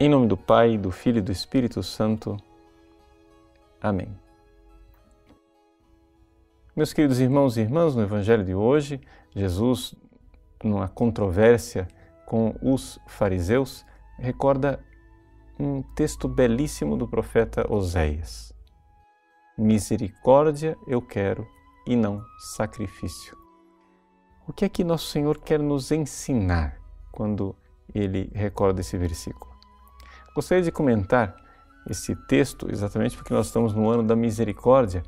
Em nome do Pai, do Filho e do Espírito Santo. Amém. Meus queridos irmãos e irmãs, no Evangelho de hoje, Jesus, numa controvérsia com os fariseus, recorda um texto belíssimo do profeta Oséias. Misericórdia eu quero e não sacrifício. O que é que nosso Senhor quer nos ensinar quando ele recorda esse versículo? Gostaria de comentar esse texto exatamente porque nós estamos no ano da misericórdia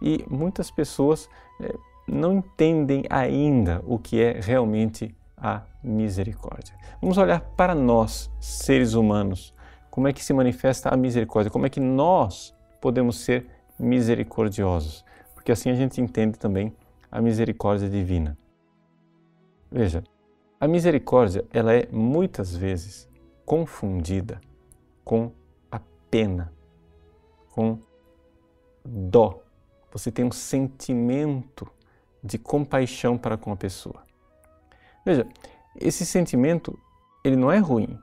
e muitas pessoas eh, não entendem ainda o que é realmente a misericórdia. Vamos olhar para nós, seres humanos, como é que se manifesta a misericórdia, como é que nós podemos ser misericordiosos, porque assim a gente entende também a misericórdia divina. Veja, a misericórdia ela é muitas vezes confundida com a pena, com dó. Você tem um sentimento de compaixão para com a pessoa. Veja, esse sentimento ele não é ruim,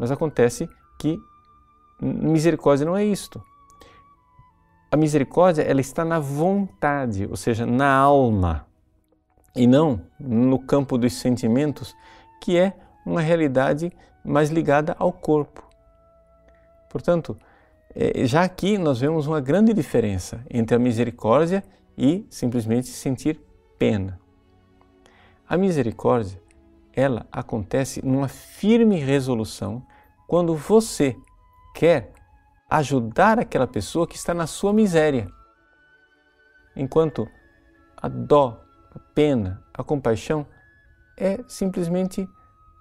mas acontece que misericórdia não é isto. A misericórdia ela está na vontade, ou seja, na alma, e não no campo dos sentimentos, que é uma realidade mais ligada ao corpo. Portanto, é, já aqui nós vemos uma grande diferença entre a misericórdia e simplesmente sentir pena. A misericórdia, ela acontece numa firme resolução quando você quer ajudar aquela pessoa que está na sua miséria. Enquanto a dó, a pena, a compaixão é simplesmente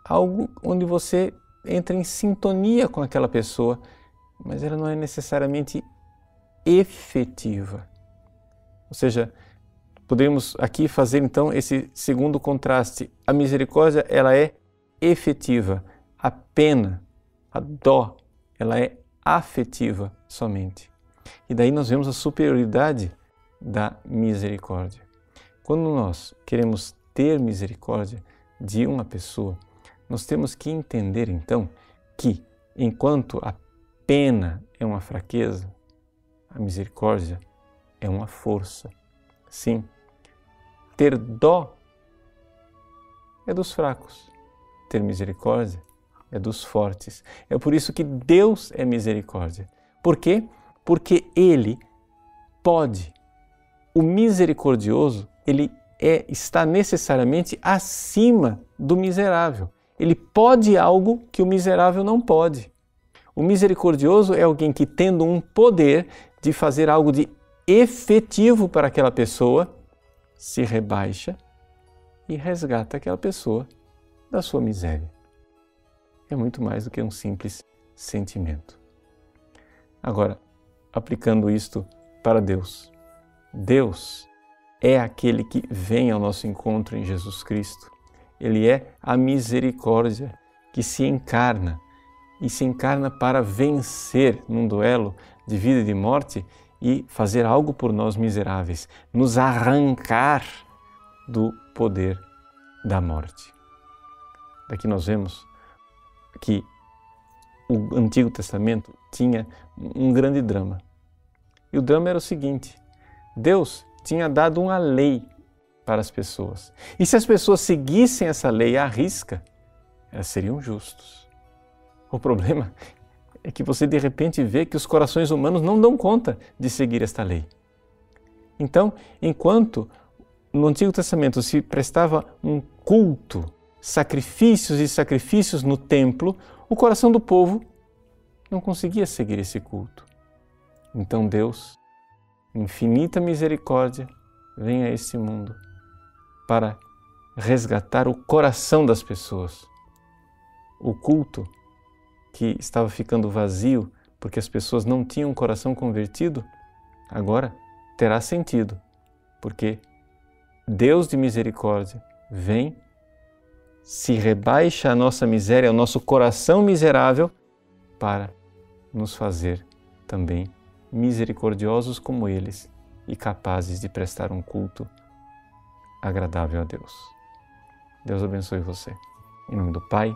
algo onde você entra em sintonia com aquela pessoa mas ela não é necessariamente efetiva. Ou seja, podemos aqui fazer então esse segundo contraste. A misericórdia, ela é efetiva. A pena, a dó, ela é afetiva somente. E daí nós vemos a superioridade da misericórdia. Quando nós queremos ter misericórdia de uma pessoa, nós temos que entender então que enquanto a pena é uma fraqueza, a misericórdia é uma força. Sim, ter dó é dos fracos, ter misericórdia é dos fortes. É por isso que Deus é misericórdia. Por quê? Porque Ele pode. O misericordioso, ele é, está necessariamente acima do miserável. Ele pode algo que o miserável não pode. O misericordioso é alguém que, tendo um poder de fazer algo de efetivo para aquela pessoa, se rebaixa e resgata aquela pessoa da sua miséria. É muito mais do que um simples sentimento. Agora, aplicando isto para Deus. Deus é aquele que vem ao nosso encontro em Jesus Cristo. Ele é a misericórdia que se encarna e se encarna para vencer num duelo de vida e de morte e fazer algo por nós miseráveis, nos arrancar do poder da morte. Daqui nós vemos que o Antigo Testamento tinha um grande drama. E o drama era o seguinte: Deus tinha dado uma lei para as pessoas. E se as pessoas seguissem essa lei à risca, elas seriam justos. O problema é que você de repente vê que os corações humanos não dão conta de seguir esta lei. Então, enquanto no Antigo Testamento se prestava um culto, sacrifícios e sacrifícios no templo, o coração do povo não conseguia seguir esse culto. Então Deus, infinita misericórdia, vem a este mundo para resgatar o coração das pessoas. O culto que estava ficando vazio porque as pessoas não tinham o coração convertido, agora terá sentido, porque Deus de misericórdia vem, se rebaixa a nossa miséria, o nosso coração miserável, para nos fazer também misericordiosos como eles e capazes de prestar um culto agradável a Deus. Deus abençoe você. Em nome do Pai,